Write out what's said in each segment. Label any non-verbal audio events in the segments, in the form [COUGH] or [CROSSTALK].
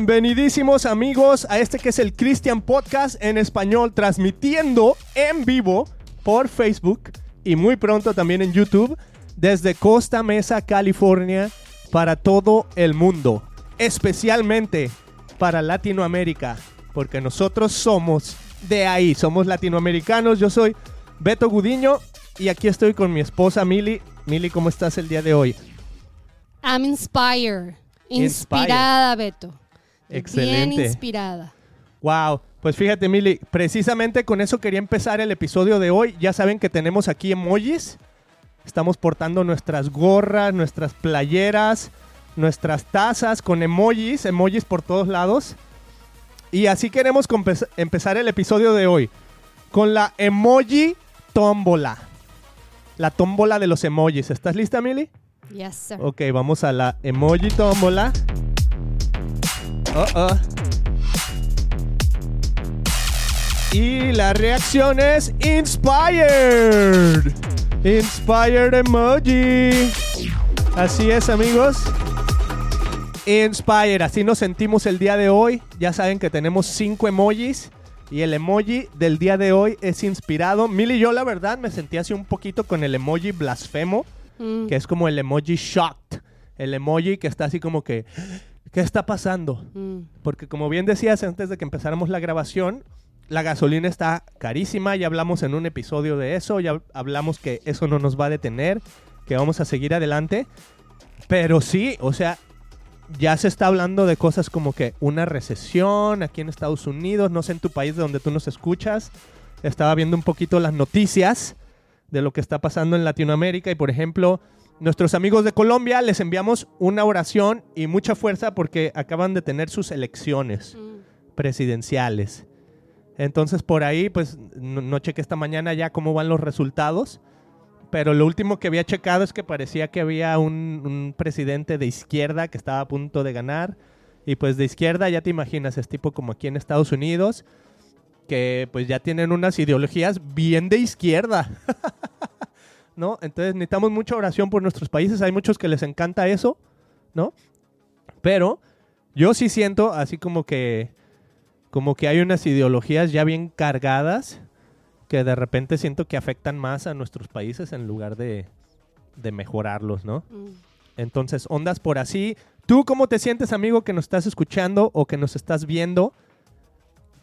Bienvenidísimos amigos a este que es el Christian Podcast en español, transmitiendo en vivo por Facebook y muy pronto también en YouTube desde Costa Mesa, California, para todo el mundo, especialmente para Latinoamérica, porque nosotros somos de ahí, somos latinoamericanos. Yo soy Beto Gudiño y aquí estoy con mi esposa Mili. Mili, ¿cómo estás el día de hoy? I'm inspired. Inspired. Inspirada, Beto. Excelente. Bien inspirada. Wow, pues fíjate, Mili, precisamente con eso quería empezar el episodio de hoy. Ya saben que tenemos aquí emojis. Estamos portando nuestras gorras, nuestras playeras, nuestras tazas con emojis, emojis por todos lados. Y así queremos empezar el episodio de hoy con la emoji tómbola. La tómbola de los emojis. ¿Estás lista, Mili? Yes, sir. Ok, vamos a la emoji tómbola. Oh, oh. Y la reacción es Inspired. Inspired emoji. Así es, amigos. Inspired, así nos sentimos el día de hoy. Ya saben que tenemos cinco emojis. Y el emoji del día de hoy es inspirado. Mil y yo, la verdad, me sentí así un poquito con el emoji blasfemo Mm. que es como el emoji shocked, el emoji que está así como que, ¿qué está pasando? Mm. Porque como bien decías antes de que empezáramos la grabación, la gasolina está carísima, ya hablamos en un episodio de eso, ya hablamos que eso no nos va a detener, que vamos a seguir adelante, pero sí, o sea, ya se está hablando de cosas como que una recesión aquí en Estados Unidos, no sé en tu país de donde tú nos escuchas, estaba viendo un poquito las noticias de lo que está pasando en Latinoamérica y por ejemplo, nuestros amigos de Colombia les enviamos una oración y mucha fuerza porque acaban de tener sus elecciones Mm. presidenciales. Entonces por ahí, pues no, no chequé esta mañana ya cómo van los resultados, pero lo último que había checado es que parecía que había un, un presidente de izquierda que estaba a punto de ganar. Y pues de izquierda ya te imaginas, es tipo como aquí en Estados Unidos, que pues ya tienen unas ideologías bien de izquierda. [LAUGHS] ¿No? Entonces necesitamos mucha oración por nuestros países. Hay muchos que les encanta eso, ¿no? Pero yo sí siento así como que como que hay unas ideologías ya bien cargadas que de repente siento que afectan más a nuestros países en lugar de, de mejorarlos, ¿no? Mm. Entonces, ondas por así. ¿Tú cómo te sientes, amigo, que nos estás escuchando o que nos estás viendo?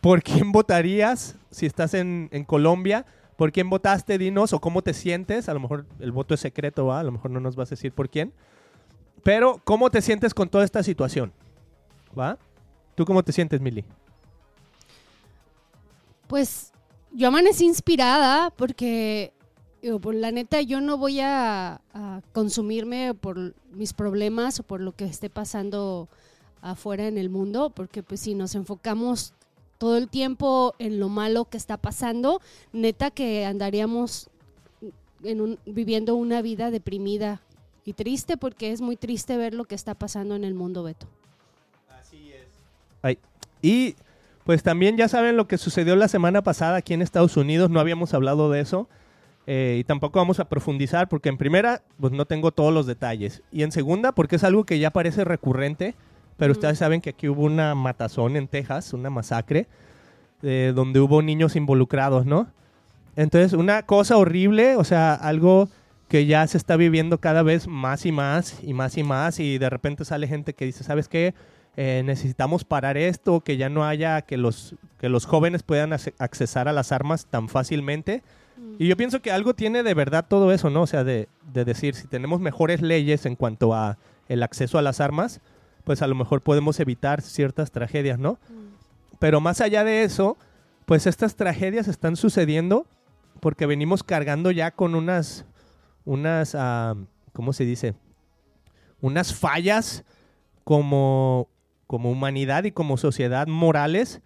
¿Por quién votarías si estás en, en Colombia? ¿Por quién votaste? Dinos o cómo te sientes. A lo mejor el voto es secreto, ¿va? A lo mejor no nos vas a decir por quién. Pero, ¿cómo te sientes con toda esta situación? ¿Va? ¿Tú cómo te sientes, Mili? Pues yo amanecí inspirada porque, digo, por la neta, yo no voy a, a consumirme por mis problemas o por lo que esté pasando afuera en el mundo, porque pues si nos enfocamos todo el tiempo en lo malo que está pasando, neta que andaríamos en un- viviendo una vida deprimida y triste, porque es muy triste ver lo que está pasando en el mundo, Beto. Ay, Y pues también ya saben lo que sucedió la semana pasada aquí en Estados Unidos, no habíamos hablado de eso eh, y tampoco vamos a profundizar porque en primera pues no tengo todos los detalles y en segunda porque es algo que ya parece recurrente, pero Mm. ustedes saben que aquí hubo una matazón en Texas, una masacre, eh, donde hubo niños involucrados, ¿no? Entonces una cosa horrible, o sea, algo que ya se está viviendo cada vez más y más y más y más y de repente sale gente que dice, ¿sabes qué? Eh, necesitamos parar esto, que ya no haya que los, que los jóvenes puedan accesar a las armas tan fácilmente. Y yo pienso que algo tiene de verdad todo eso, ¿no? O sea, de, de decir, si tenemos mejores leyes en cuanto a el acceso a las armas, pues a lo mejor podemos evitar ciertas tragedias, ¿no? Pero más allá de eso, pues estas tragedias están sucediendo porque venimos cargando ya con unas, unas, ah, ¿cómo se dice? Unas fallas como, como humanidad y como sociedad morales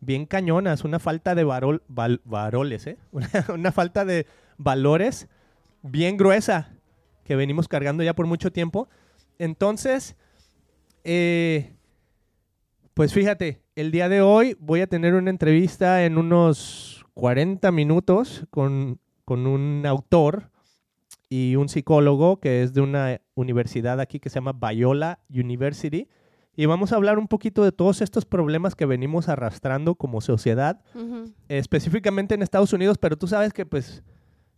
bien cañonas, una falta de varol, val- varoles, ¿eh? [LAUGHS] Una, una falta de valores bien gruesa que venimos cargando ya por mucho tiempo. Entonces, eh, pues fíjate, el día de hoy voy a tener una entrevista en unos 40 minutos con, con un autor y un psicólogo que es de una universidad aquí que se llama Biola University. Y vamos a hablar un poquito de todos estos problemas que venimos arrastrando como sociedad, específicamente en Estados Unidos, pero tú sabes que pues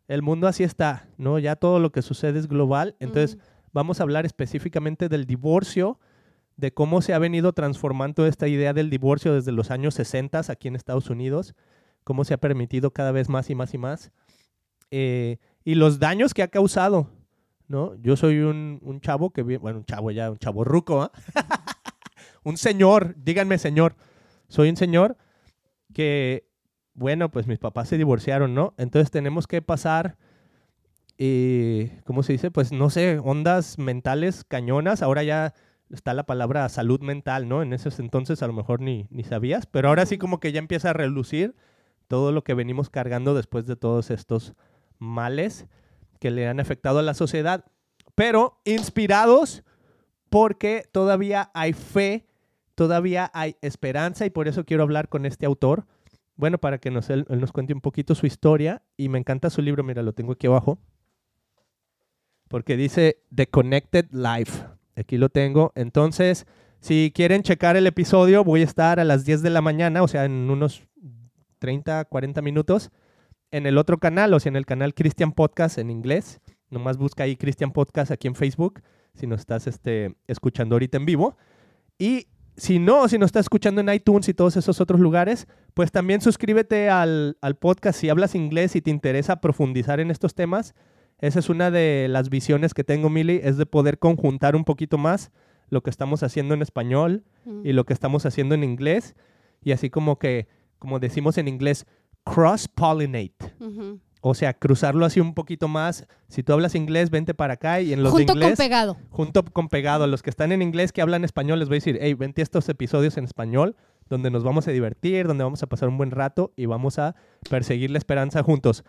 el mundo así está, ¿no? Ya todo lo que sucede es global, entonces vamos a hablar específicamente del divorcio, de cómo se ha venido transformando esta idea del divorcio desde los años 60 aquí en Estados Unidos, cómo se ha permitido cada vez más y más y más, eh, y los daños que ha causado, ¿no? Yo soy un, un chavo que, bueno, un chavo ya, un chavo ruco, ¿ah? [LAUGHS] un señor, díganme señor, soy un señor que, bueno, pues mis papás se divorciaron, ¿no? Entonces tenemos que pasar, eh, ¿cómo se dice? Pues no sé, ondas mentales cañonas. Ahora ya está la palabra salud mental, ¿no? En esos entonces a lo mejor ni, ni sabías, pero ahora sí como que ya empieza a relucir todo lo que venimos cargando después de todos estos males que le han afectado a la sociedad, pero inspirados porque todavía hay fe, todavía hay esperanza y por eso quiero hablar con este autor. Bueno, para que nos, él, él nos cuente un poquito su historia y me encanta su libro, mira, lo tengo aquí abajo, porque dice The Connected Life. Aquí lo tengo. Entonces, si quieren checar el episodio, voy a estar a las 10 de la mañana, o sea, en unos 30, 40 minutos, en el otro canal, o sea, en el canal Christian Podcast en inglés. Nomás busca ahí Christian Podcast aquí en Facebook, si nos estás este, escuchando ahorita en vivo. Y si no, si nos estás escuchando en iTunes y todos esos otros lugares, pues también suscríbete al, al podcast si hablas inglés y te interesa profundizar en estos temas. Esa es una de las visiones que tengo, Mili, es de poder conjuntar un poquito más lo que estamos haciendo en español Mm. y lo que estamos haciendo en inglés. Y así como que, como decimos en inglés, cross-pollinate. O sea, cruzarlo así un poquito más. Si tú hablas inglés, vente para acá y en los Junto de inglés con pegado. junto con pegado. Los que están en inglés que hablan español les voy a decir, hey, vente a estos episodios en español donde nos vamos a divertir, donde vamos a pasar un buen rato y vamos a perseguir la esperanza juntos.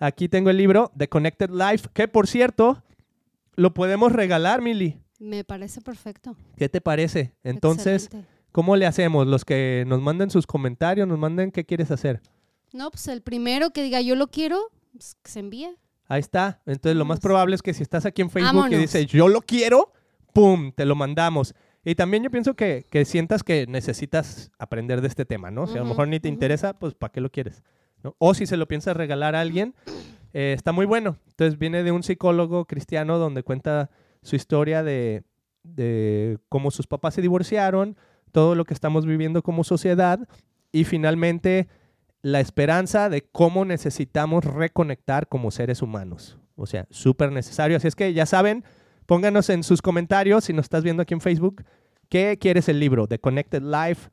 Aquí tengo el libro The Connected Life, que por cierto, lo podemos regalar, Mili. Me parece perfecto. ¿Qué te parece? Entonces, Excelente. ¿cómo le hacemos? Los que nos manden sus comentarios, nos manden qué quieres hacer. No, pues el primero que diga yo lo quiero, pues, que se envíe. Ahí está. Entonces, lo más probable es que si estás aquí en Facebook y Vámonos. dices, yo lo quiero, ¡pum! Te lo mandamos. Y también yo pienso que, que sientas que necesitas aprender de este tema, ¿no? Si a lo mejor ni te interesa, pues ¿para qué lo quieres? ¿No? O si se lo piensas regalar a alguien, eh, está muy bueno. Entonces viene de un psicólogo cristiano donde cuenta su historia de, de cómo sus papás se divorciaron, todo lo que estamos viviendo como sociedad y finalmente la esperanza de cómo necesitamos reconectar como seres humanos. O sea, súper necesario. Así es que ya saben, pónganos en sus comentarios, si nos estás viendo aquí en Facebook, ¿qué quieres el libro? The Connected Life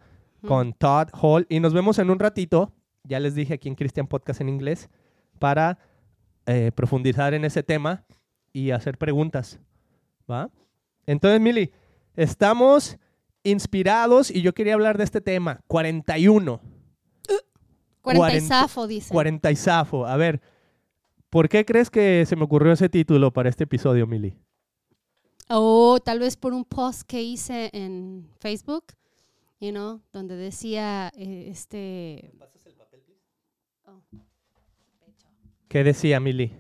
con Todd Hall. Y nos vemos en un ratito, ya les dije aquí en Christian Podcast en inglés, para eh, profundizar en ese tema y hacer preguntas. ¿Va? Entonces, Mili, estamos inspirados y yo quería hablar de este tema, 41. 40 y dice. 40 y zafo. A ver, ¿por qué crees que se me ocurrió ese título para este episodio, Mili? O tal vez por un post que hice en Facebook, you know, donde decía eh, este... Oh. ¿Qué decía, Mili?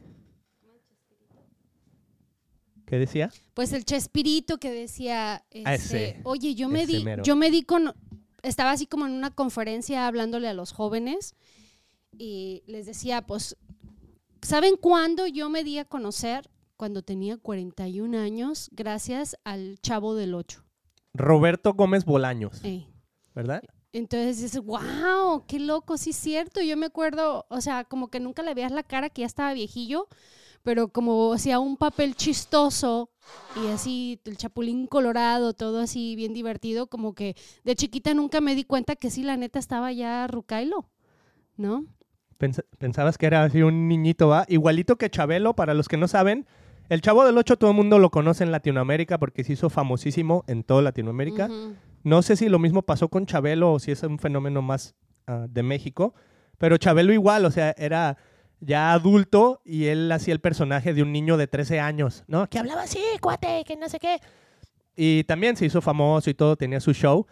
¿Qué decía? Pues el Chespirito que decía, Ah, este, ese, oye, yo me di, mero. yo me di con, estaba así como en una conferencia hablándole a los jóvenes y les decía, pues, ¿saben cuándo yo me di a conocer? Cuando tenía 41 años, gracias al Chavo del 8. Roberto Gómez Bolaños, Ey. ¿verdad? Entonces dices, wow, qué loco, sí es cierto. Yo me acuerdo, o sea, como que nunca le veías la cara, que ya estaba viejillo, pero como hacía un papel chistoso y así, el chapulín colorado, todo así bien divertido, como que de chiquita nunca me di cuenta que sí, la neta estaba ya Rucailo, ¿no? Pens- pensabas que era así un niñito, ¿va? Igualito que Chabelo, para los que no saben. El Chavo del Ocho todo el mundo lo conoce en Latinoamérica porque se hizo famosísimo en toda Latinoamérica. No sé si lo mismo pasó con Chabelo o si es un fenómeno más ah, de México, pero Chabelo igual, o sea, era ya adulto y él hacía el personaje de un niño de 13 años, ¿no? Que hablaba así, cuate, que no sé qué. Y también se hizo famoso y todo, tenía su show,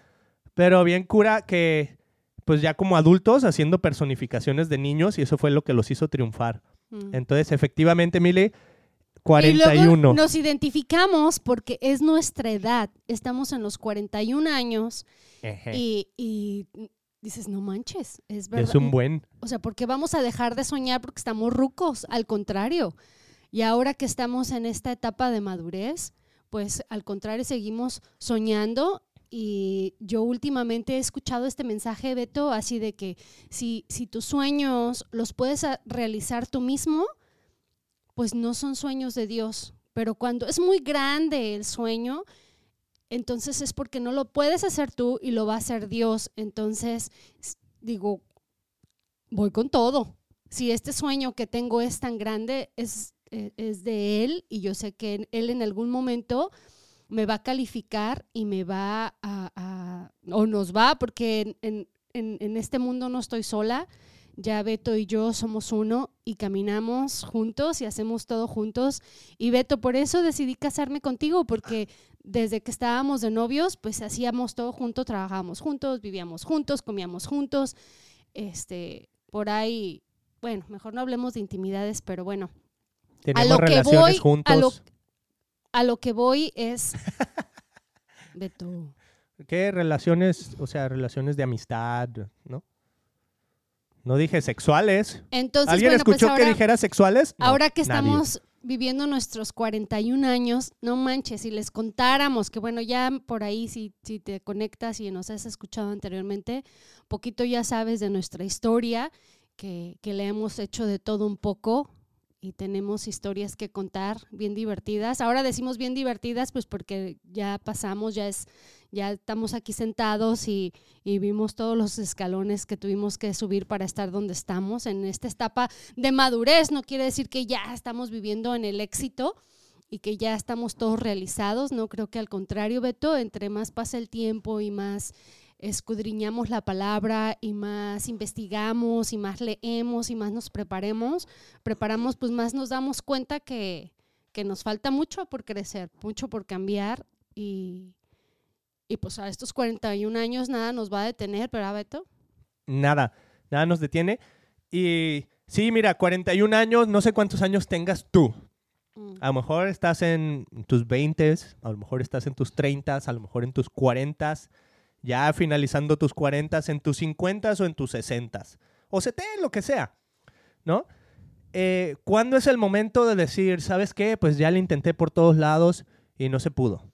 pero bien cura que pues ya como adultos haciendo personificaciones de niños y eso fue lo que los hizo triunfar. Mm. Entonces, efectivamente, Mili, Y luego 41. nos identificamos porque es nuestra edad. Estamos en los 41 años y, y dices, no manches, es verdad. Es un buen. O sea, ¿por qué vamos a dejar de soñar porque estamos rucos? Al contrario. Y ahora que estamos en esta etapa de madurez, pues al contrario, seguimos soñando. Y yo últimamente he escuchado este mensaje, Beto, así de que si, si tus sueños los puedes realizar tú mismo, pues no son sueños de Dios. Pero cuando es muy grande el sueño, entonces es porque no lo puedes hacer tú y lo va a hacer Dios. Entonces, digo, voy con todo. Si este sueño que tengo es tan grande, es, eh, es de Él y yo sé que Él en algún momento me va a calificar y me va a, o nos va, porque en- en este mundo no estoy sola. Ya Beto y yo somos uno y caminamos juntos y hacemos todo juntos. Y Beto, por eso decidí casarme contigo, porque desde que estábamos de novios, pues hacíamos todo juntos, trabajábamos juntos, vivíamos juntos, comíamos juntos. Este, por ahí, bueno, mejor no hablemos de intimidades, pero bueno, Tenemos lo que relaciones voy- a juntos. lo- a lo que voy es [LAUGHS] Beto. ¿Qué relaciones? O sea, relaciones de amistad, ¿no? No dije sexuales. Entonces, ¿Alguien bueno, pues escuchó que ahora, dijera sexuales? No, ahora que nadie. estamos viviendo nuestros 41 años, no manches, si les contáramos que bueno, ya por ahí si, si te conectas y nos has escuchado anteriormente, poquito ya sabes de nuestra historia, que, que le hemos hecho de todo un poco y tenemos historias que contar bien divertidas. Ahora decimos bien divertidas pues porque ya pasamos, ya es ya estamos aquí sentados y, y vimos todos los escalones que tuvimos que subir para estar donde estamos en esta etapa de madurez. No quiere decir que ya estamos viviendo en el éxito y que ya estamos todos realizados. No creo que al contrario, Beto, entre más pasa el tiempo y más escudriñamos la palabra y más investigamos y más leemos y más nos preparemos, preparamos, pues más nos damos cuenta que, que nos falta mucho por crecer, mucho por cambiar y, y pues a estos 41 años nada nos va a detener, ¿verdad, Beto? Nada, nada nos detiene. Y sí, mira, 41 años, no sé cuántos años tengas tú. Mm. A lo mejor estás en tus 20, a lo mejor estás en tus 30, a lo mejor en tus 40, ya finalizando tus 40, en tus 50 o en tus 60, o 70, lo que sea, ¿no? Eh, ¿Cuándo es el momento de decir, sabes qué? Pues ya le intenté por todos lados y no se pudo.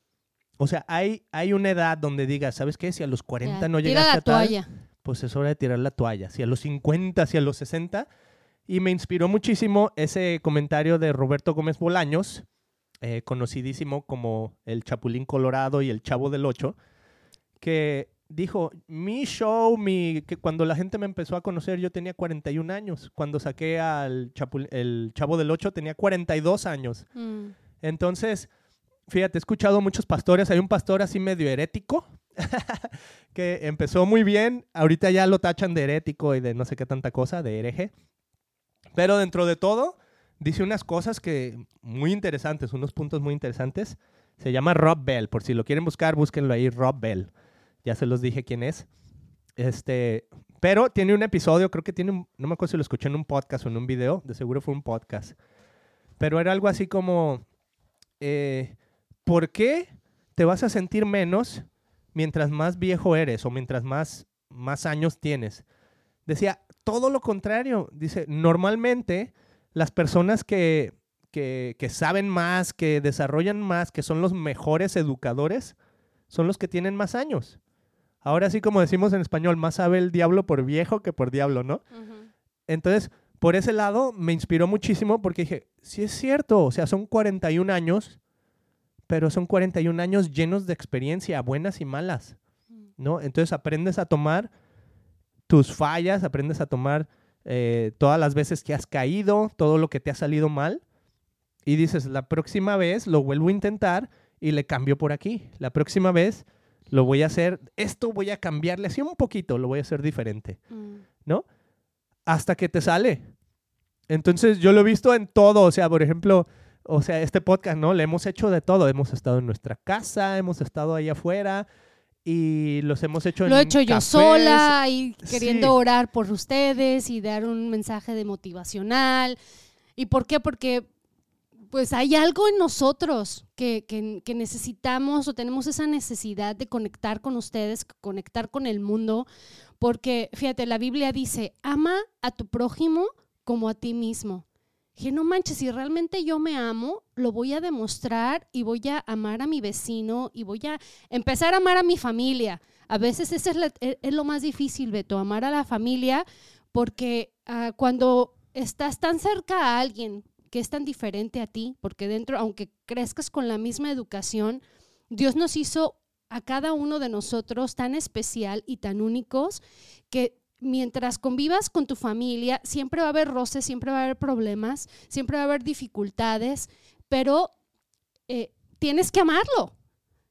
O sea, hay, hay una edad donde digas, ¿sabes qué? Si a los 40 Ya, no llegaste la a tal, toalla. pues es hora de tirar la toalla. Si a los 50, si a los 60. Y me inspiró muchísimo ese comentario de Roberto Gómez Bolaños, eh, conocidísimo como el Chapulín Colorado y el Chavo del Ocho, que dijo, mi show, mi, que cuando la gente me empezó a conocer yo tenía 41 años. Cuando saqué al Chapul- el Chavo del Ocho tenía 42 años. Mm. Entonces, fíjate, he escuchado muchos pastores. Hay un pastor así medio herético [LAUGHS] que empezó muy bien. Ahorita ya lo tachan de herético y de no sé qué tanta cosa, de hereje. Pero dentro de todo, dice unas cosas que muy interesantes, unos puntos muy interesantes. Se llama Rob Bell. Por si lo quieren buscar, búsquenlo ahí, Rob Bell. Ya se los dije quién es. Este, pero tiene un episodio, creo que tiene un, no me acuerdo si lo escuché en un podcast o en un video, de seguro fue un podcast. Pero era algo así como, eh, ¿por qué te vas a sentir menos mientras más viejo eres o mientras más, más años tienes? Decía, todo lo contrario. Dice, normalmente las personas que, que, que saben más, que desarrollan más, que son los mejores educadores, son los que tienen más años. Ahora sí, como decimos en español, más sabe el diablo por viejo que por diablo, ¿no? Entonces, por ese lado me inspiró muchísimo porque dije, sí es cierto, o sea, son 41 años, pero son 41 años llenos de experiencia, buenas y malas, ¿no? Entonces aprendes a tomar tus fallas, aprendes a tomar eh, todas las veces que has caído, todo lo que te ha salido mal, y dices, la próxima vez lo vuelvo a intentar y le cambio por aquí. La próxima vez lo voy a hacer, esto voy a cambiarle así un poquito, lo voy a hacer diferente Mm. hasta que te sale. Entonces yo lo he visto en todo, o sea, por ejemplo, o sea, este podcast, ¿no? Le hemos hecho de todo, hemos estado en nuestra casa, hemos estado ahí afuera y los hemos hecho en Lo he hecho yo sola y queriendo Sí. orar por ustedes y dar un mensaje de motivacional. ¿Y por qué? Porque pues hay algo en nosotros que, que- que necesitamos o tenemos esa necesidad de conectar con ustedes, conectar con el mundo, porque fíjate, la Biblia dice, ama a tu prójimo como a ti mismo. Dije, no manches, si realmente yo me amo, lo voy a demostrar y voy a amar a mi vecino y voy a empezar a amar a mi familia. A veces eso es, la- es- es lo más difícil, Beto, amar a la familia, porque ah, cuando estás tan cerca a alguien que es tan diferente a ti, porque dentro, aunque crezcas con la misma educación, Dios nos hizo a cada uno de nosotros tan especial y tan únicos que mientras convivas con tu familia, siempre va a haber roces, siempre va a haber problemas, siempre va a haber dificultades, pero eh, tienes que amarlo.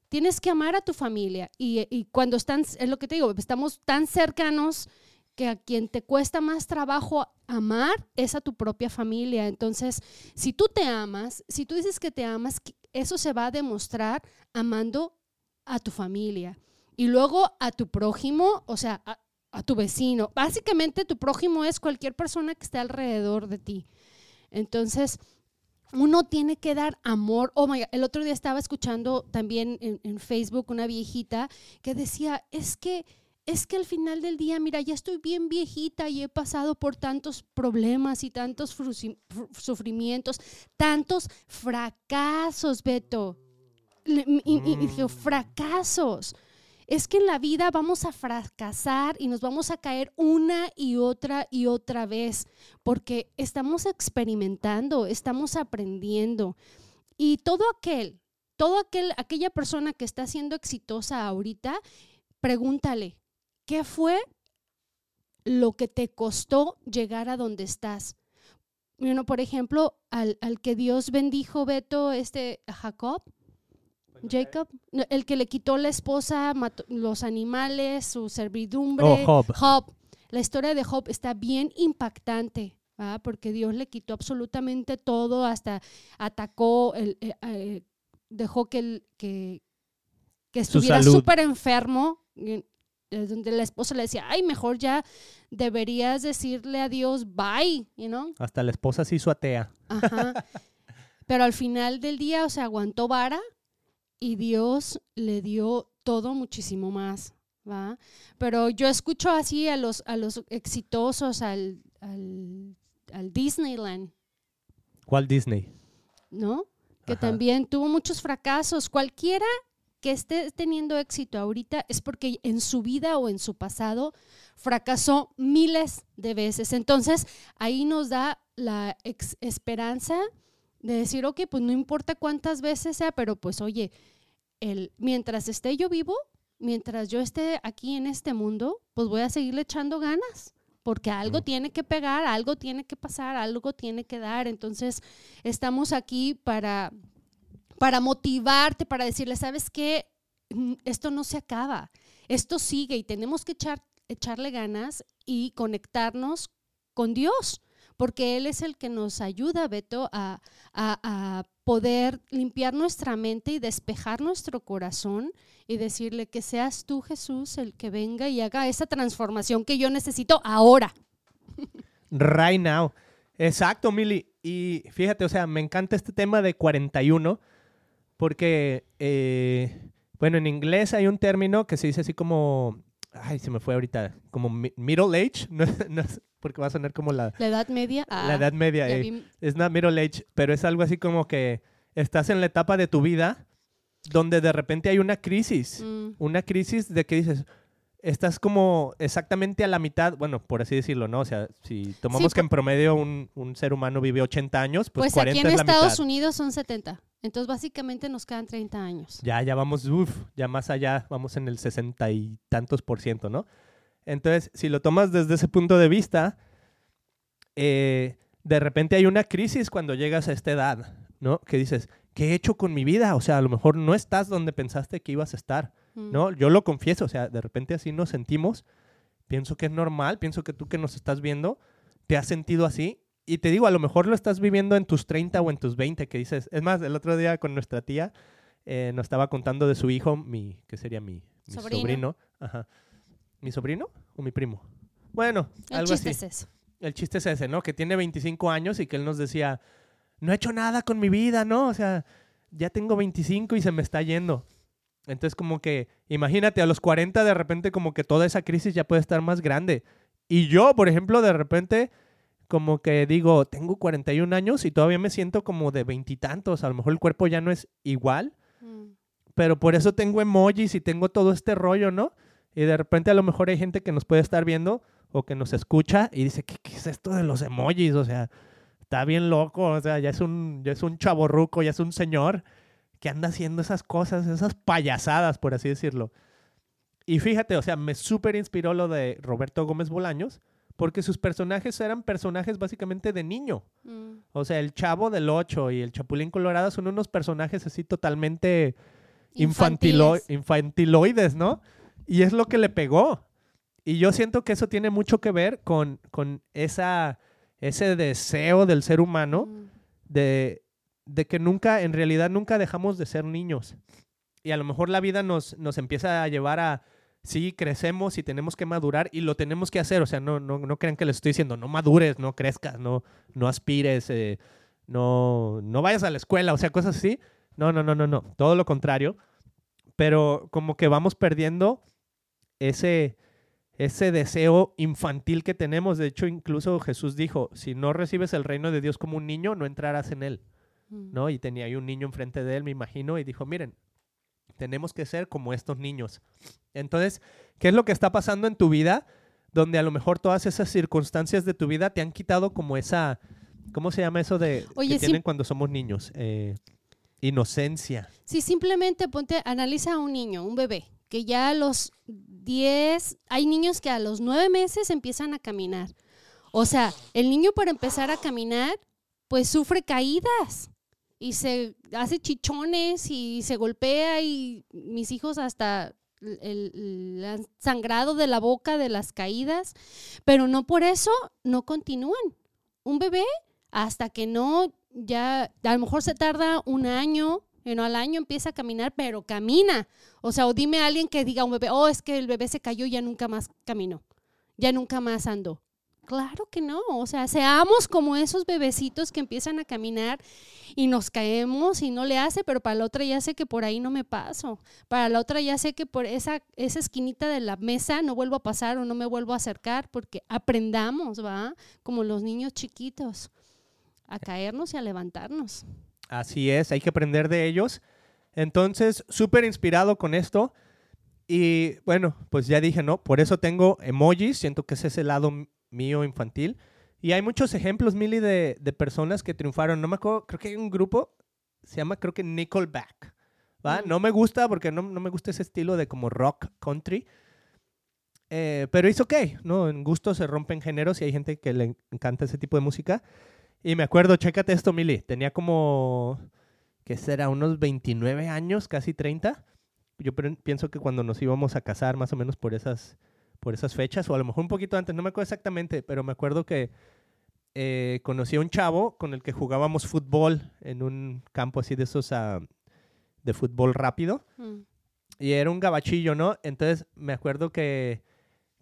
Tienes que amar a tu familia. Y, y cuando están, es lo que te digo, estamos tan cercanos que a quien te cuesta más trabajo amar es a tu propia familia. Entonces, si tú te amas, si tú dices que te amas, eso se va a demostrar amando a tu familia. Y luego a tu prójimo, o sea, a, a tu vecino. Básicamente tu prójimo es cualquier persona que esté alrededor de ti. Entonces, uno tiene que dar amor. Oh my God, el otro día estaba escuchando también en, en Facebook una viejita que decía, es que, es que al final del día, mira, ya estoy bien viejita y he pasado por tantos problemas y tantos sufrimientos, tantos fracasos, Beto. Y, y- Mm. fracasos. Es que en la vida vamos a fracasar y nos vamos a caer una y otra y otra vez, porque estamos experimentando, estamos aprendiendo. Y todo aquel, todo aquel, aquella persona que está siendo exitosa ahorita, pregúntale, ¿qué fue lo que te costó llegar a donde estás? Bueno, por ejemplo, al, al que Dios bendijo, Beto, este Jacob, Jacob, el que le quitó la esposa, mató los animales, su servidumbre. Oh, Job. La historia de Job está bien impactante, ¿va? porque Dios le quitó absolutamente todo, hasta atacó, el, eh, eh, dejó que, el- que, que estuviera súper enfermo, donde la esposa le decía, ay, mejor ya deberías decirle a Dios, bye, you know? Hasta la esposa se hizo atea. Ajá. [LAUGHS] Pero al final del día, o sea, aguantó vara y Dios le dio todo muchísimo más, ¿va? Pero yo escucho así a los, a los exitosos, al, al, al Disneyland, ¿Cuál Disney? ¿no? Que Ajá. también tuvo muchos fracasos. Cualquiera que esté teniendo éxito ahorita es porque en su vida o en su pasado fracasó miles de veces. Entonces, ahí nos da la esperanza de decir, ok, pues no importa cuántas veces sea, pero pues oye, el, mientras esté yo vivo, mientras yo esté aquí en este mundo, pues voy a seguirle echando ganas, porque algo Mm. tiene que pegar, algo tiene que pasar, algo tiene que dar. Entonces, estamos aquí para, para motivarte, para decirle, ¿sabes qué? Mm, Esto no se acaba, esto sigue y tenemos que echar, echarle ganas y conectarnos con Dios, porque Él es el que nos ayuda, Beto, a poder limpiar nuestra mente y despejar nuestro corazón y decirle que seas tú, Jesús, el que venga y haga esa transformación que yo necesito ahora. Right now. Exacto, Mili. Y fíjate, o sea, me encanta este tema de 41 porque, eh, bueno, en inglés hay un término que se dice así como, ay, se me fue ahorita, como mi- middle age, [LAUGHS] no, no es- porque va a sonar como la, La edad media. la ah, edad media. ya eh. vi- Es not middle age, pero es algo así como que estás en la etapa de tu vida donde de repente hay una crisis. mm, Una crisis de que dices, estás como exactamente a la mitad, bueno, por así decirlo, ¿no? O sea, si tomamos Sí, que en promedio un, un ser humano vive 80 años, pues, Pues, 40 aquí en es la Estados mitad. Unidos son 70. Entonces, básicamente nos quedan 30 años. Ya, ya vamos, uff, ya más allá, vamos en el 60 y tantos por ciento, ¿no? Entonces, si lo tomas desde ese punto de vista, eh, de repente hay una crisis cuando llegas a esta edad, ¿no? Que dices, ¿qué he hecho con mi vida? O sea, a lo mejor no estás donde pensaste que ibas a estar, Mm. ¿no? Yo lo confieso, o sea, de repente así nos sentimos. Pienso que es normal, pienso que tú que nos estás viendo, te has sentido así. Y te digo, a lo mejor lo estás viviendo en tus 30 o en tus 20, que dices, es más, el otro día con nuestra tía eh, nos estaba contando de su hijo, mi, ¿qué sería mi, mi Sobrino. sobrino? Ajá. ¿Mi sobrino o mi primo? Bueno, El algo chiste así. es eso. El chiste es ese, ¿no? Que tiene 25 años y que él nos decía, no he hecho nada con mi vida, ¿no? O sea, ya tengo 25 y se me está yendo. Entonces como que, imagínate, a los 40 de repente como que toda esa crisis ya puede estar más grande. Y yo, por ejemplo, de repente como que digo, tengo 41 años y todavía me siento como de veintitantos, a lo mejor el cuerpo ya no es igual, mm. pero por eso tengo emojis y tengo todo este rollo, ¿no? Y de repente a lo mejor hay gente que nos puede estar viendo o que nos escucha y dice, ¿qué, es esto de los emojis? O sea, está bien loco, o sea, ya es un, ya es un chaborruco, ya es un señor que anda haciendo esas cosas, esas payasadas, por así decirlo. Y fíjate, o sea, me súper inspiró lo de Roberto Gómez Bolaños, porque sus personajes eran personajes básicamente de niño. Mm. O sea, el chavo del 8 y el Chapulín Colorado son unos personajes así totalmente infantiloides, ¿no? Y es lo que le pegó. Y yo siento que eso tiene mucho que ver con, con esa, ese deseo del ser humano mm. de, de que nunca, en realidad nunca dejamos de ser niños. Y a lo mejor la vida nos, nos empieza a llevar a, sí, crecemos y tenemos que madurar y lo tenemos que hacer. O sea, no, no, no crean que les estoy diciendo, no madures, no crezcas, no, no aspires, eh, no, no vayas a la escuela, o sea, cosas así. No, no, no, no, no, todo lo contrario. Pero como que vamos perdiendo ese, ese deseo infantil que tenemos. De hecho, incluso Jesús dijo, si no recibes el reino de Dios como un niño, no entrarás en él. Mm. ¿no? Y tenía ahí un niño enfrente de él, me imagino, y dijo, miren, tenemos que ser como estos niños. Entonces, ¿qué es lo que está pasando en tu vida? Donde a lo mejor todas esas circunstancias de tu vida te han quitado como esa, ¿cómo se llama eso de que tienen cuando somos niños? Eh, inocencia. Sí, simplemente ponte, analiza a un niño, un bebé, que ya a los 10, hay niños que a los 9 meses empiezan a caminar. O sea, el niño para empezar a caminar, pues sufre caídas y se hace chichones y se golpea y mis hijos hasta el, sangrado de la boca de las caídas, pero no por eso no continúan. Un bebé hasta que no ya a lo mejor se tarda un año, no al año empieza a caminar, pero camina. O sea, o dime a alguien que diga a un bebé, oh, es que el bebé se cayó y ya nunca más caminó, ya nunca más andó. Claro que no, o sea, seamos como esos bebecitos que empiezan a caminar y nos caemos y no le hace, pero para la otra ya sé que por ahí no me paso. Para la otra ya sé que por esa, esa esquinita de la mesa no vuelvo a pasar o no me vuelvo a acercar porque aprendamos, ¿va? Como los niños chiquitos, a caernos y a levantarnos. Así es, hay que aprender de ellos. Entonces, súper inspirado con esto. Y bueno, pues ya dije, ¿no? Por eso tengo emojis, siento que ese es el lado mío infantil. Y hay muchos ejemplos, Milly, de, de, personas que triunfaron. No me acuerdo, creo que hay un grupo, se llama creo que Nickelback. ¿va? Mm. No me gusta porque no, no, me gusta ese estilo de como rock country. Eh, pero es ok, ¿no? En gusto se rompen géneros y hay gente que le encanta ese tipo de música. Y me acuerdo, chécate esto, Milly. Tenía como, ¿qué será? Unos 29 años, casi 30. Yo pienso que cuando nos íbamos a casar, más o menos por esas por esas fechas, o a lo mejor un poquito antes, no me acuerdo exactamente, pero me acuerdo que eh, conocí a un chavo con el que jugábamos fútbol en un campo así de esos ah, de fútbol rápido. Mm. Y era un gabachillo, ¿no? Entonces me acuerdo que,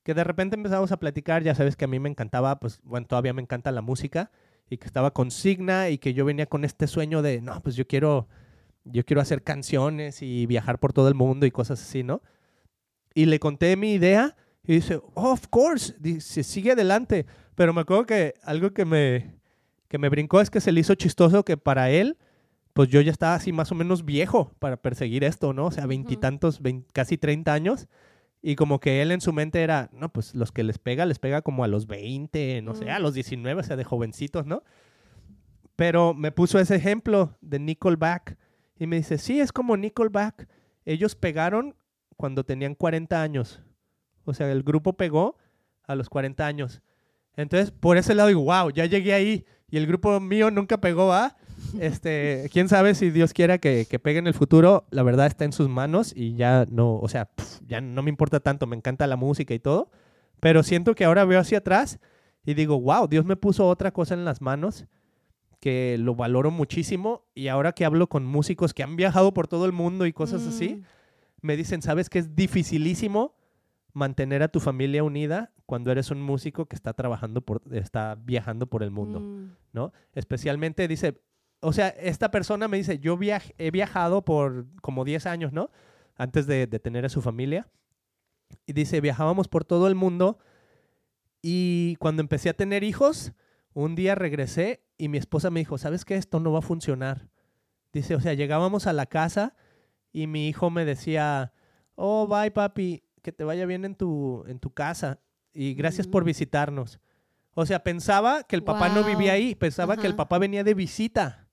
que de repente empezamos a platicar, ya sabes que a mí me encantaba, pues bueno, todavía me encanta la música, y que estaba con Signa y que yo venía con este sueño de, no, pues yo quiero, yo quiero hacer canciones y viajar por todo el mundo y cosas así, ¿no? Y le conté mi idea y dice, oh, of course, dice, sigue adelante. Pero me acuerdo que algo que me, que me brincó es que se le hizo chistoso que para él, pues yo ya estaba así más o menos viejo para perseguir esto, ¿no? O sea, veintitantos, casi treinta años. Y como que él en su mente era, no, pues los que les pega, les pega como a los 20, no sé, a los 19, o sea, de jovencitos, ¿no? Pero me puso ese ejemplo de Nickelback y me dice, sí, es como Nickelback. Ellos pegaron cuando tenían 40 años. O sea, el grupo pegó a los 40 años. Entonces, por ese lado digo, wow, ya llegué ahí y el grupo mío nunca pegó a... [LAUGHS] Este, quién sabe si Dios quiera que, que, pegue en el futuro, la verdad está en sus manos y ya no, o sea, ya no me importa tanto, me encanta la música y todo, pero siento que ahora veo hacia atrás y digo, wow, Dios me puso otra cosa en las manos que lo valoro muchísimo y ahora que hablo con músicos que han viajado por todo el mundo y cosas así, mm. me dicen, sabes que es dificilísimo mantener a tu familia unida cuando eres un músico que está trabajando por, está viajando por el mundo, mm. ¿no? Especialmente dice, o sea, esta persona me dice, yo viaj- he viajado por como 10 años, ¿no? Antes de, de tener a su familia. Y dice, viajábamos por todo el mundo y cuando empecé a tener hijos, un día regresé y mi esposa me dijo, ¿sabes qué? Esto no va a funcionar. Dice, o sea, llegábamos a la casa y mi hijo me decía, oh, bye papi, que te vaya bien en tu, en tu casa y gracias por Mm. visitarnos. O sea, pensaba que el papá no vivía ahí, pensaba que el papá venía de visita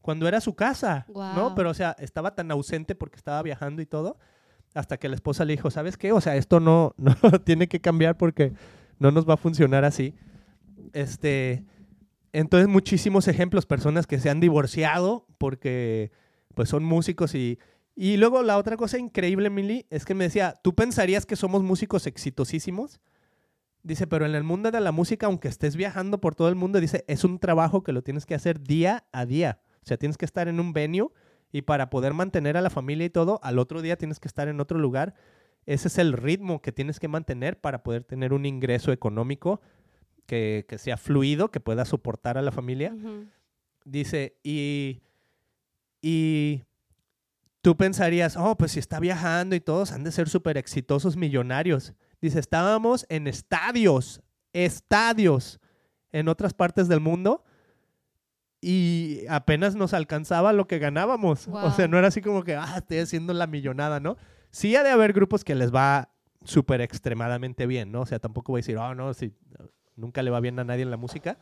cuando era su casa, ¿no? Guau. Pero, o sea, estaba tan ausente porque estaba viajando y todo, hasta que la esposa le dijo, ¿sabes qué? O sea, esto no, [LAUGHS] no tiene que cambiar porque no nos va a funcionar así. Este, entonces muchísimos ejemplos, personas que se han divorciado porque pues son músicos y y luego la otra cosa increíble, Mili, es que me decía, ¿tú pensarías que somos músicos exitosísimos? Dice, pero en el mundo de la música, aunque estés viajando por todo el mundo, dice, es un trabajo que lo tienes que hacer día a día. O sea, tienes que estar en un venue y para poder mantener a la familia y todo, al otro día tienes que estar en otro lugar. Ese es el ritmo que tienes que mantener para poder tener un ingreso económico que, que sea fluido, que pueda soportar a la familia. Dice, y, y tú pensarías, oh, pues si está viajando y todos han de ser súper exitosos millonarios. Dice, estábamos en estadios, estadios en otras partes del mundo y apenas nos alcanzaba lo que ganábamos. O sea, no era así como que, ah, estoy haciendo la millonada, ¿no? Sí ha de haber grupos que les va súper extremadamente bien, ¿no? O sea, tampoco voy a decir, oh, no, si nunca le va bien a nadie en la música.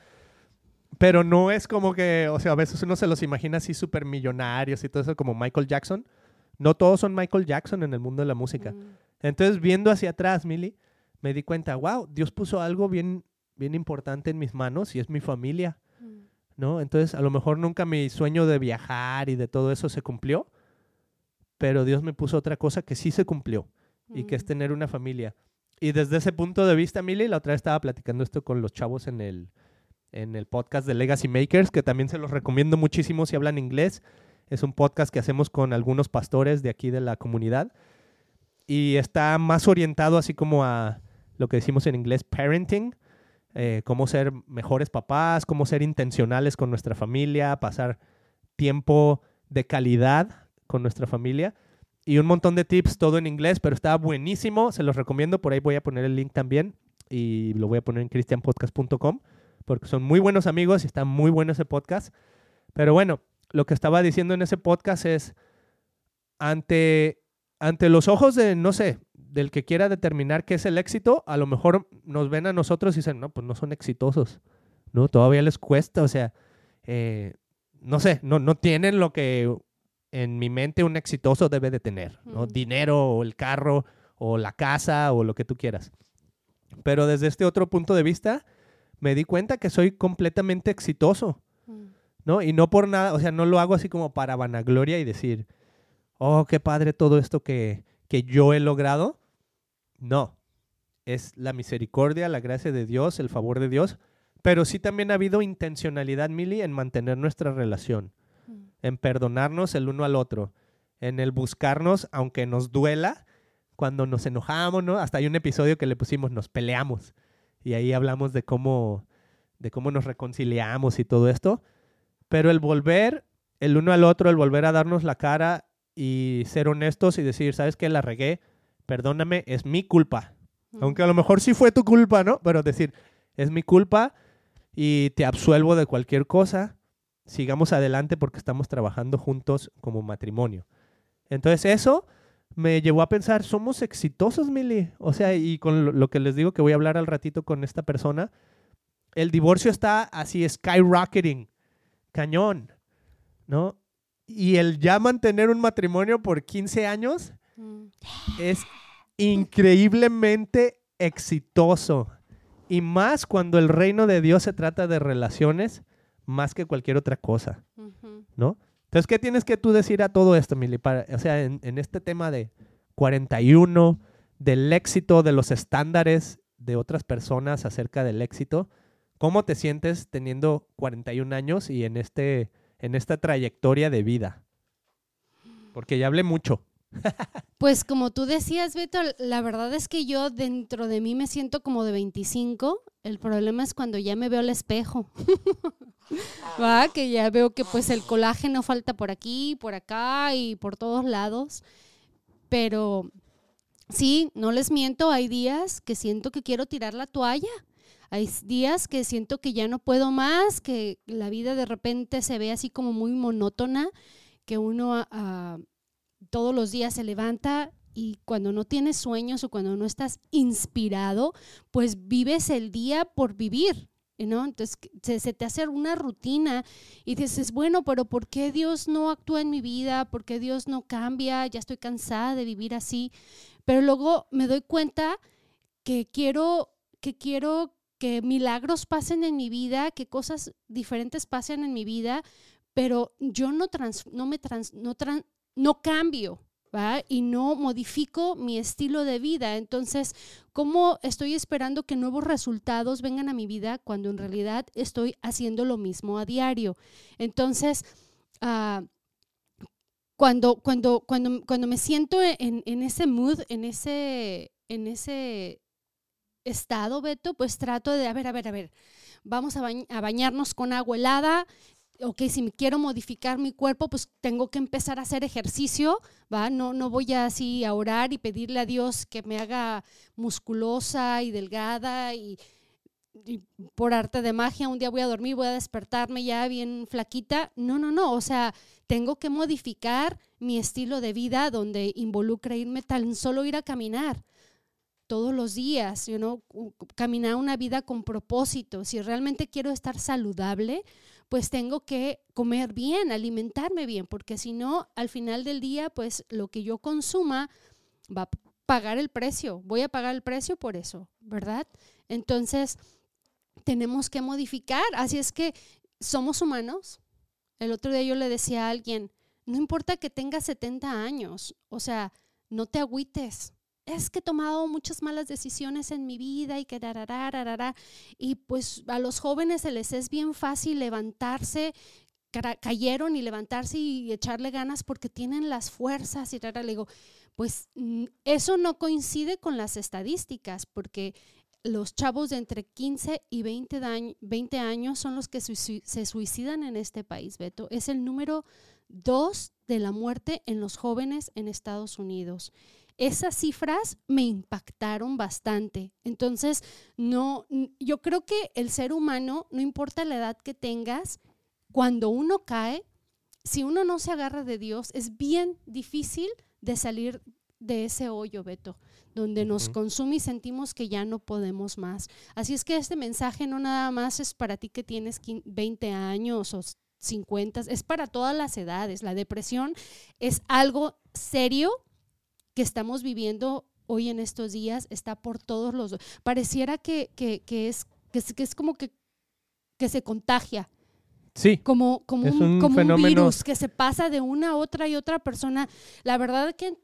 Pero no es como que, o sea, a veces uno se los imagina así súper millonarios y todo eso, como Michael Jackson. No todos son Michael Jackson en el mundo de la música. Mm. Entonces, viendo hacia atrás, Milly, me di cuenta, wow, Dios puso algo bien, bien importante en mis manos y es mi familia, Mm. ¿no? Entonces, a lo mejor nunca mi sueño de viajar y de todo eso se cumplió, pero Dios me puso otra cosa que sí se cumplió y que es Mm. tener una familia. Y desde ese punto de vista, Milly, la otra vez estaba platicando esto con los chavos en el, en el podcast de Legacy Makers, que también se los recomiendo muchísimo si hablan inglés. Es un podcast que hacemos con algunos pastores de aquí de la comunidad. Y está más orientado así como a lo que decimos en inglés parenting, eh, cómo ser mejores papás, cómo ser intencionales con nuestra familia, pasar tiempo de calidad con nuestra familia y un montón de tips, todo en inglés, pero está buenísimo, se los recomiendo, por ahí voy a poner el link también y lo voy a poner en christianpodcast.com porque son muy buenos amigos y está muy bueno ese podcast. Pero bueno, lo que estaba diciendo en ese podcast es, ante, ante los ojos de, no sé, del que quiera determinar qué es el éxito, a lo mejor nos ven a nosotros y dicen, no, pues no son exitosos, ¿no? Todavía les cuesta, o sea, eh, no sé, no, no tienen lo que en mi mente un exitoso debe de tener, ¿no? Mm. Dinero o el carro o la casa o lo que tú quieras. Pero desde este otro punto de vista, me di cuenta que soy completamente exitoso. ¿No? Y no por nada, o sea, no lo hago así como para vanagloria y decir, oh, qué padre todo esto que, que yo he logrado. No, es la misericordia, la gracia de Dios, el favor de Dios, pero sí también ha habido intencionalidad, Mili, en mantener nuestra relación, Mm. en perdonarnos el uno al otro, en el buscarnos, aunque nos duela, cuando nos enojamos, ¿no? Hasta hay un episodio que le pusimos, nos peleamos, y ahí hablamos de cómo, de cómo nos reconciliamos y todo esto, pero el volver el uno al otro, el volver a darnos la cara y ser honestos y decir, ¿sabes qué? La regué, perdóname, es mi culpa. Mm. Aunque a lo mejor sí fue tu culpa, ¿no? Pero decir, es mi culpa y te absuelvo de cualquier cosa. Sigamos adelante porque estamos trabajando juntos como matrimonio. Entonces eso me llevó a pensar, somos exitosos, Mili. O sea, y con lo- lo que les digo que voy a hablar al ratito con esta persona, el divorcio está así skyrocketing, cañón, ¿no? Y el ya mantener un matrimonio por 15 años Mm. es increíblemente exitoso. Y más cuando el reino de Dios se trata de relaciones más que cualquier otra cosa. ¿no? Entonces, ¿qué tienes que tú decir a todo esto, Mili? Para- o sea, en, en este tema de 41, del éxito, de los estándares de otras personas acerca del éxito, ¿cómo te sientes teniendo 41 años y en, este, en esta trayectoria de vida? Porque ya hablé mucho. [LAUGHS] Pues como tú decías, Beto, la verdad es que yo dentro de mí me siento como de 25. El problema es cuando ya me veo al espejo. [LAUGHS] ¿va? Que ya veo que pues el colágeno falta por aquí, por acá y por todos lados. Pero sí, no les miento, hay días que siento que quiero tirar la toalla. Hay días que siento que ya no puedo más, que la vida de repente se ve así como muy monótona, que uno ah, ah, todos los días se levanta y cuando no tienes sueños o cuando no estás inspirado, pues vives el día por vivir, ¿no? Entonces se, te hace una rutina y dices, bueno, pero ¿por qué Dios no actúa en mi vida? ¿Por qué Dios no cambia? Ya estoy cansada de vivir así. Pero luego me doy cuenta que quiero, que quiero que milagros pasen en mi vida, que cosas diferentes pasen en mi vida, pero yo no, no me trans, no, no cambio, y no modifico mi estilo de vida. Entonces, ¿cómo estoy esperando que nuevos resultados vengan a mi vida cuando en realidad estoy haciendo lo mismo a diario? Entonces, ah, cuando, cuando, cuando, cuando me siento en, en, ese mood, en ese, en ese estado, Beto, pues trato de, a ver, a ver, a ver, vamos a, bañarnos con agua helada, ok, si me quiero modificar mi cuerpo, pues tengo que empezar a hacer ejercicio, ¿va? No, no voy así a orar y pedirle a Dios que me haga musculosa y delgada y, y, por arte de magia un día voy a dormir, voy a despertarme ya bien flaquita. No, no, no, o sea, tengo que modificar mi estilo de vida donde involucra irme tan solo ir a caminar todos los días, you know, caminar una vida con propósito. Si realmente quiero estar saludable, pues tengo que comer bien, alimentarme bien, porque si no, al final del día, pues lo que yo consuma va a pagar el precio, voy a pagar el precio por eso, ¿verdad? Entonces, tenemos que modificar, así es que somos humanos. El otro día yo le decía a alguien, no importa que tengas 70 años, o sea, no te agüites, es que he tomado muchas malas decisiones en mi vida y que y pues a los jóvenes se les es bien fácil levantarse, cayeron y levantarse y echarle ganas porque tienen las fuerzas y le digo, pues mm, eso no coincide con las estadísticas porque los chavos de entre 15 y 20, 20 años son los que se suicidan en este país, Beto. Es el número dos de la muerte en los jóvenes en Estados Unidos esas cifras me impactaron bastante. Entonces, no, yo creo que el ser humano, no importa la edad que tengas, cuando uno cae, si uno no se agarra de Dios, es bien difícil de salir de ese hoyo, Beto, donde nos consume y sentimos que ya no podemos más. Así es que este mensaje no nada más es para ti que tienes 20 años o 50, es para todas las edades. La depresión es algo serio que estamos viviendo hoy en estos días está por todos los... Pareciera que, que, que es, que, es, como que, que se contagia. Sí. Como, como, un, como un virus que se pasa de una a otra y otra persona. La verdad que,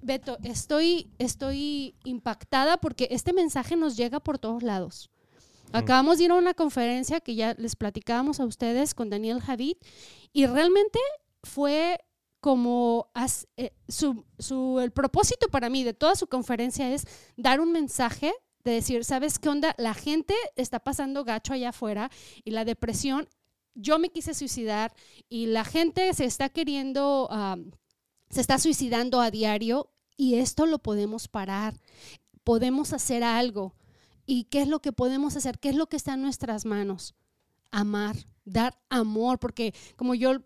Beto, estoy, estoy impactada porque este mensaje nos llega por todos lados. Mm. Acabamos de ir a una conferencia que ya les platicábamos a ustedes con Daniel Javid y realmente fue como eh, su, el propósito para mí de toda su conferencia es dar un mensaje de decir, ¿sabes qué onda? La gente está pasando gacho allá afuera y la depresión, yo me quise suicidar y la gente se está queriendo, se está suicidando a diario y esto lo podemos parar, podemos hacer algo. ¿Y qué es lo que podemos hacer? ¿Qué es lo que está en nuestras manos? Amar, dar amor, porque como yo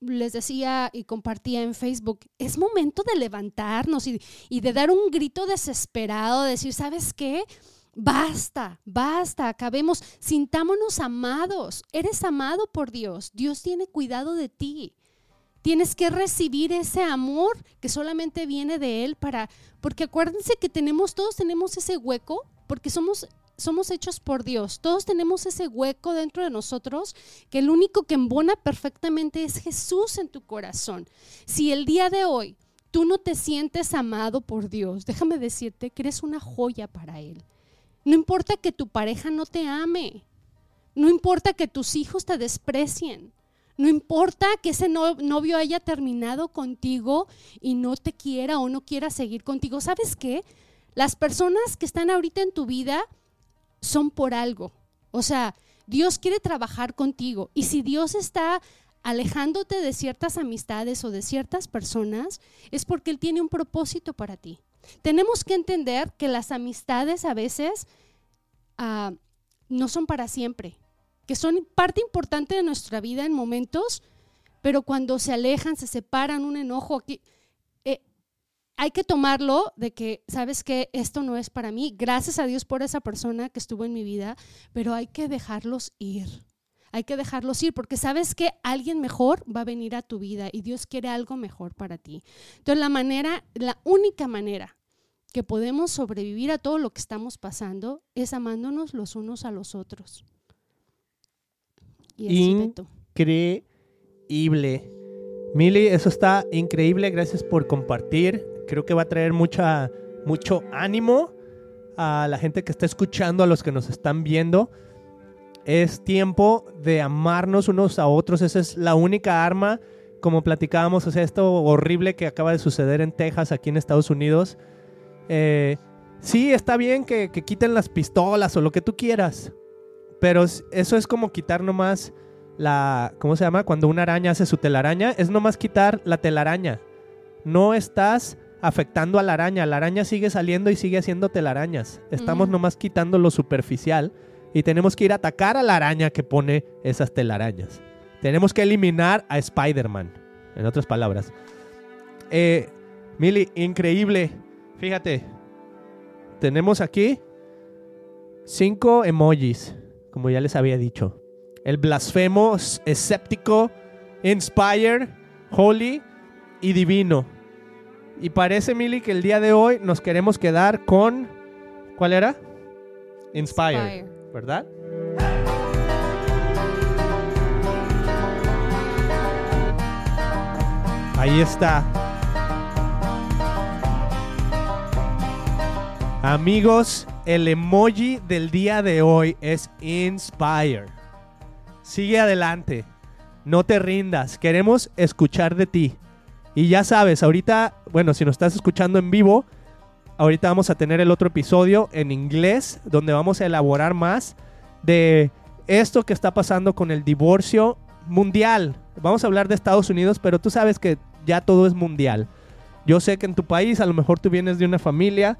les decía y compartía en Facebook, es momento de levantarnos y, de dar un grito desesperado, de decir, ¿sabes qué? Basta, basta, acabemos, sintámonos amados. Eres amado por Dios. Dios tiene cuidado de ti. Tienes que recibir ese amor que solamente viene de Él para, porque acuérdense que tenemos, todos tenemos ese hueco, porque somos somos hechos por Dios. Todos tenemos ese hueco dentro de nosotros que el único que embona perfectamente es Jesús en tu corazón. Si el día de hoy tú no te sientes amado por Dios, déjame decirte que eres una joya para Él. No importa que tu pareja no te ame. No importa que tus hijos te desprecien. No importa que ese novio haya terminado contigo y no te quiera o no quiera seguir contigo. ¿Sabes qué? Las personas que están ahorita en tu vida son por algo. O sea, Dios quiere trabajar contigo. Y si Dios está alejándote de ciertas amistades o de ciertas personas, es porque Él tiene un propósito para ti. Tenemos que entender que las amistades a veces ah, no son para siempre, que son parte importante de nuestra vida en momentos, pero cuando se alejan, se separan, un enojo, aquí, hay que tomarlo de que, sabes que esto no es para mí, gracias a Dios por esa persona que estuvo en mi vida, pero hay que dejarlos ir. Hay que dejarlos ir porque sabes que alguien mejor va a venir a tu vida y Dios quiere algo mejor para ti. Entonces la manera, la única manera que podemos sobrevivir a todo lo que estamos pasando es amándonos los unos a los otros. Increíble. Mili, eso está increíble. Gracias por compartir. Creo que va a traer mucha, mucho ánimo a la gente que está escuchando, a los que nos están viendo. Es tiempo de amarnos unos a otros. Esa es la única arma, como platicábamos, o sea, esto horrible que acaba de suceder en Texas, aquí en Estados Unidos. Eh, sí, está bien que, quiten las pistolas o lo que tú quieras, pero eso es como quitar nomás la, ¿cómo se llama? Cuando una araña hace su telaraña, es nomás quitar la telaraña. No estás afectando a la araña, la araña sigue saliendo y sigue haciendo telarañas. Estamos nomás quitando lo superficial y tenemos que ir a atacar a la araña que pone esas telarañas. Tenemos que eliminar a Spider-Man, en otras palabras. Eh, Mili, increíble. Fíjate, tenemos aquí cinco emojis, como ya les había dicho. El blasfemo, escéptico, inspire, holy y divino. Y parece, Mili, que el día de hoy nos queremos quedar con... ¿Cuál era? Inspire. ¿verdad? Ahí está. Amigos, el emoji del día de hoy es Inspire. Sigue adelante. No te rindas. Queremos escuchar de ti. Y ya sabes, ahorita, bueno, si nos estás escuchando en vivo, Ahorita vamos a tener el otro episodio en inglés donde vamos a elaborar más de esto que está pasando con el divorcio mundial. Vamos a hablar de Estados Unidos, pero tú sabes que ya todo es mundial. Yo sé que en tu país a lo mejor tú vienes de una familia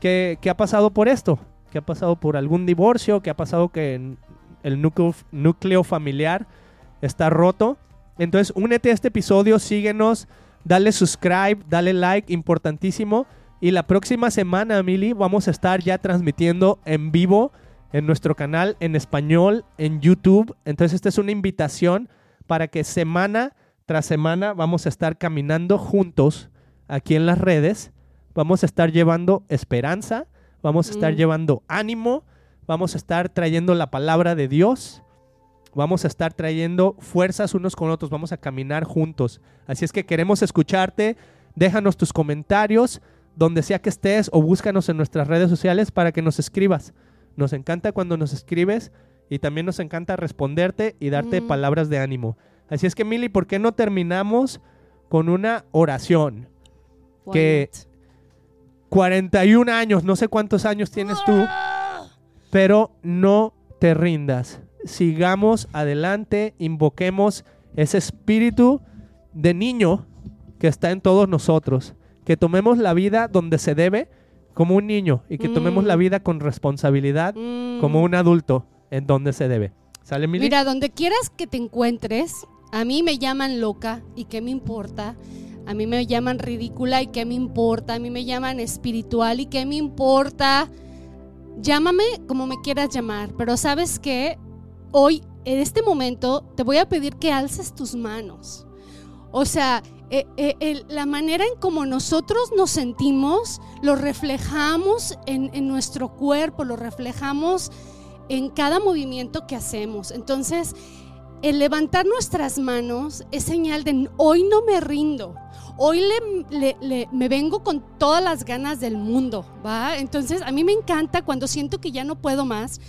que, ha pasado por esto, que ha pasado por algún divorcio, que ha pasado que el núcleo, núcleo familiar está roto. Entonces únete a este episodio, síguenos, dale subscribe, dale like, importantísimo. Y la próxima semana, Mili, vamos a estar ya transmitiendo en vivo en nuestro canal en español en YouTube. Entonces, esta es una invitación para que semana tras semana vamos a estar caminando juntos aquí en las redes. Vamos a estar llevando esperanza, vamos a estar mm. llevando ánimo, vamos a estar trayendo la palabra de Dios, vamos a estar trayendo fuerzas unos con otros, vamos a caminar juntos. Así es que queremos escucharte, déjanos tus comentarios donde sea que estés o búscanos en nuestras redes sociales para que nos escribas. Nos encanta cuando nos escribes y también nos encanta responderte y darte palabras de ánimo. Así es que, Mili, ¿por qué no terminamos con una oración? Que 41 años, no sé cuántos años tienes tú, pero no te rindas. Sigamos adelante, invoquemos ese espíritu de niño que está en todos nosotros que tomemos la vida donde se debe como un niño y que tomemos la mm. vida con responsabilidad como un adulto en donde se debe. ¿Sale, Mira, donde quieras que te encuentres, a mí me llaman loca y qué me importa. A mí me llaman ridícula y qué me importa. A mí me llaman espiritual y qué me importa. Llámame como me quieras llamar, pero sabes que hoy, en este momento, te voy a pedir que alces tus manos. O sea, eh, eh, la manera en como nosotros nos sentimos, lo reflejamos en, nuestro cuerpo, lo reflejamos en cada movimiento que hacemos. Entonces, el levantar nuestras manos es señal de hoy no me rindo. Hoy le, me vengo con todas las ganas del mundo, ¿va? Entonces, a mí me encanta cuando siento que ya no puedo más,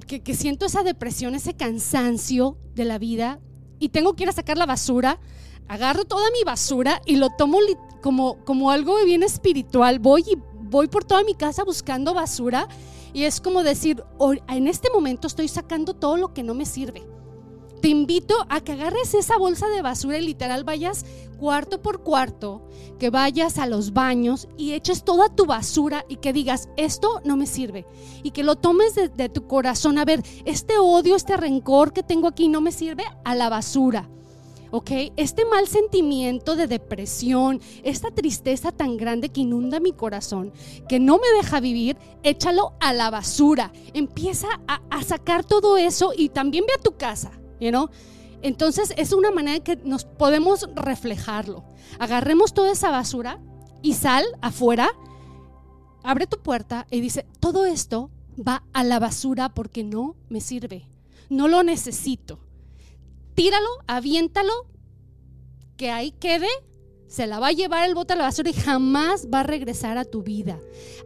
que, siento esa depresión, ese cansancio de la vida y tengo que ir a sacar la basura agarro toda mi basura y lo tomo como, como algo bien espiritual. Voy y voy por toda mi casa buscando basura y es como decir, en este momento estoy sacando todo lo que no me sirve. Te invito a que agarres esa bolsa de basura y literal vayas cuarto por cuarto, que vayas a los baños y eches toda tu basura y que digas, esto no me sirve. Y que lo tomes de, tu corazón. A ver, este odio, este rencor que tengo aquí no me sirve a la basura. ¿ok? Este mal sentimiento de depresión, esta tristeza tan grande que inunda mi corazón, que no me deja vivir, échalo a la basura. Empieza a, sacar todo eso y también ve a tu casa, ¿no? Entonces es una manera que nos podemos reflejarlo. Agarremos toda esa basura y sal afuera, abre tu puerta y dice, todo esto va a la basura porque no me sirve, no lo necesito tíralo, aviéntalo, que ahí quede, se la va a llevar el bote a la basura y jamás va a regresar a tu vida.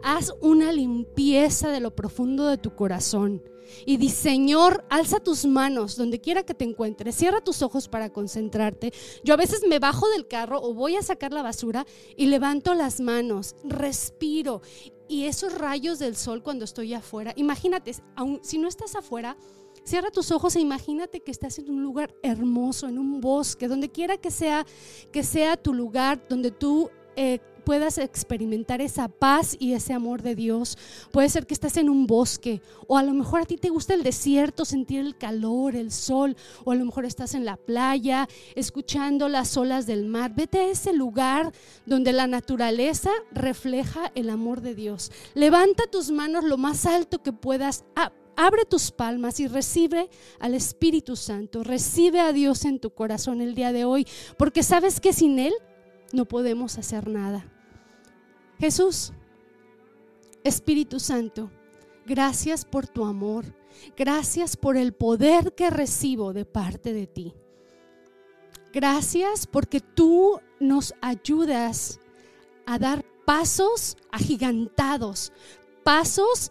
Haz una limpieza de lo profundo de tu corazón. Y di, Señor, alza tus manos donde quiera que te encuentres, cierra tus ojos para concentrarte. Yo a veces me bajo del carro o voy a sacar la basura y levanto las manos, respiro. Y esos rayos del sol cuando estoy afuera, imagínate, aun, si no estás afuera, Cierra tus ojos e imagínate que estás en un lugar hermoso, en un bosque, donde quiera que sea, que sea tu lugar, donde tú eh, puedas experimentar esa paz y ese amor de Dios. Puede ser que estás en un bosque o a lo mejor a ti te gusta el desierto, sentir el calor, el sol, o a lo mejor estás en la playa escuchando las olas del mar. Vete a ese lugar donde la naturaleza refleja el amor de Dios. Levanta tus manos lo más alto que puedas. Abre tus palmas y recibe al Espíritu Santo, recibe a Dios en tu corazón el día de hoy, porque sabes que sin Él no podemos hacer nada. Jesús, Espíritu Santo, gracias por tu amor, gracias por el poder que recibo de parte de ti. Gracias porque tú nos ayudas a dar pasos agigantados, pasos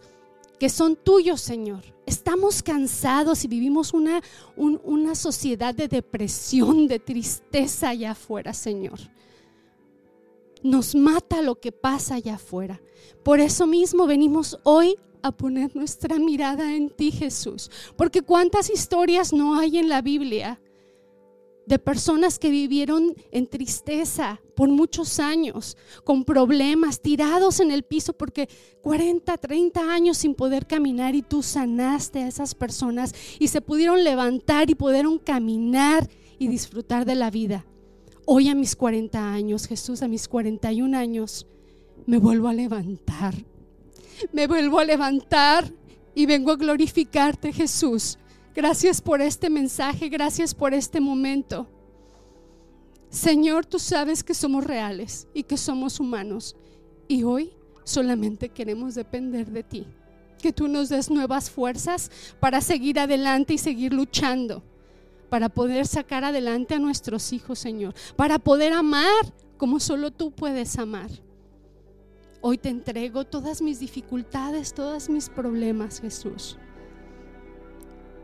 que son tuyos, Señor. Estamos cansados y vivimos una, una sociedad de depresión, de tristeza allá afuera, Señor. Nos mata lo que pasa allá afuera. Por eso mismo venimos hoy a poner nuestra mirada en ti, Jesús. Porque cuántas historias no hay en la Biblia de personas que vivieron en tristeza por muchos años, con problemas, tirados en el piso porque 40, 30 años sin poder caminar y tú sanaste a esas personas y se pudieron levantar y pudieron caminar y disfrutar de la vida. Hoy a mis 40 años, Jesús, a mis 41 años, me vuelvo a levantar. Me vuelvo a levantar y vengo a glorificarte, Jesús Gracias por este mensaje, gracias por este momento. Señor, tú sabes que somos reales y que somos humanos. Y hoy solamente queremos depender de ti. Que tú nos des nuevas fuerzas para seguir adelante y seguir luchando. Para poder sacar adelante a nuestros hijos, Señor. Para poder amar como solo tú puedes amar. Hoy te entrego todas mis dificultades, todos mis problemas, Jesús.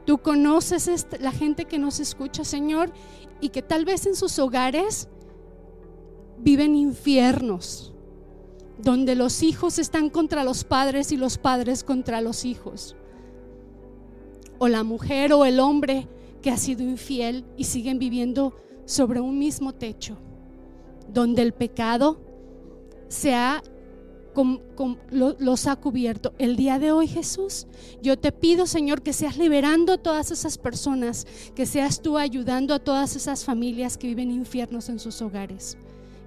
Tú conoces la gente que nos escucha, Señor, y que tal vez en sus hogares viven infiernos, donde los hijos están contra los padres y los padres contra los hijos. O la mujer o el hombre que ha sido infiel y siguen viviendo sobre un mismo techo, donde el pecado se ha los ha cubierto. El día de hoy, Jesús, yo te pido, Señor, que seas liberando a todas esas personas, que seas tú ayudando a todas esas familias que viven infiernos en sus hogares.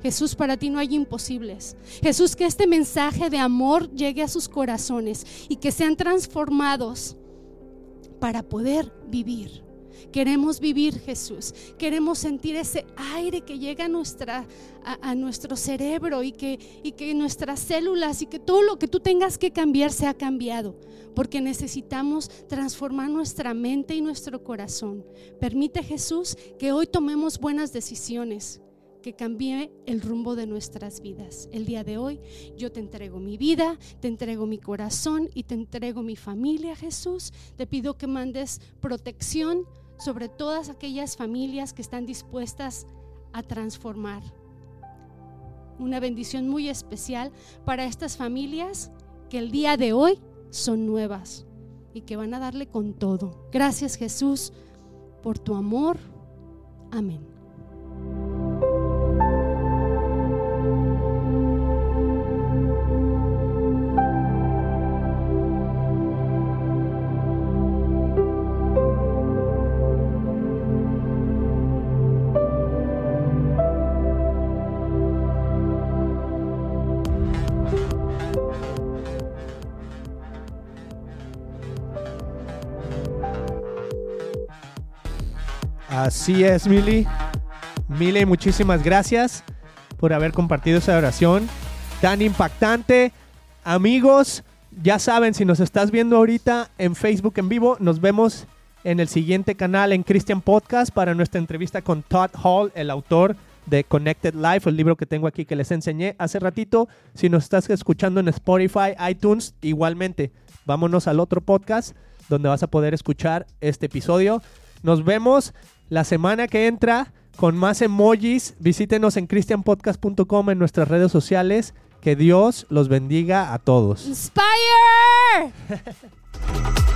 Jesús, para ti no hay imposibles. Jesús, que este mensaje de amor llegue a sus corazones y que sean transformados para poder vivir Queremos vivir, Jesús. Queremos sentir ese aire que llega a, nuestra, a, nuestro cerebro y que, y que nuestras células y que todo lo que tú tengas que cambiar se ha cambiado. Porque necesitamos transformar nuestra mente y nuestro corazón. Permite, Jesús, que hoy tomemos buenas decisiones que cambie el rumbo de nuestras vidas. El día de hoy yo te entrego mi vida, te entrego mi corazón y te entrego mi familia, Jesús. Te pido que mandes protección sobre todas aquellas familias que están dispuestas a transformar. una bendición muy especial para estas familias que el día de hoy son nuevas y que van a darle con todo. Gracias Jesús por tu amor. Amén. Así es, Mili. Mili, muchísimas gracias por haber compartido esa oración tan impactante. Amigos, ya saben, si nos estás viendo ahorita en Facebook en vivo, nos vemos en el siguiente canal en Christian Podcast para nuestra entrevista con Todd Hall, el autor de Connected Life, el libro que tengo aquí que les enseñé hace ratito. Si nos estás escuchando en Spotify, iTunes, igualmente, vámonos al otro podcast donde vas a poder escuchar este episodio. Nos vemos la semana que entra con más emojis. Visítenos en christianpodcast.com en nuestras redes sociales. Que Dios los bendiga a todos. Inspire! [LAUGHS]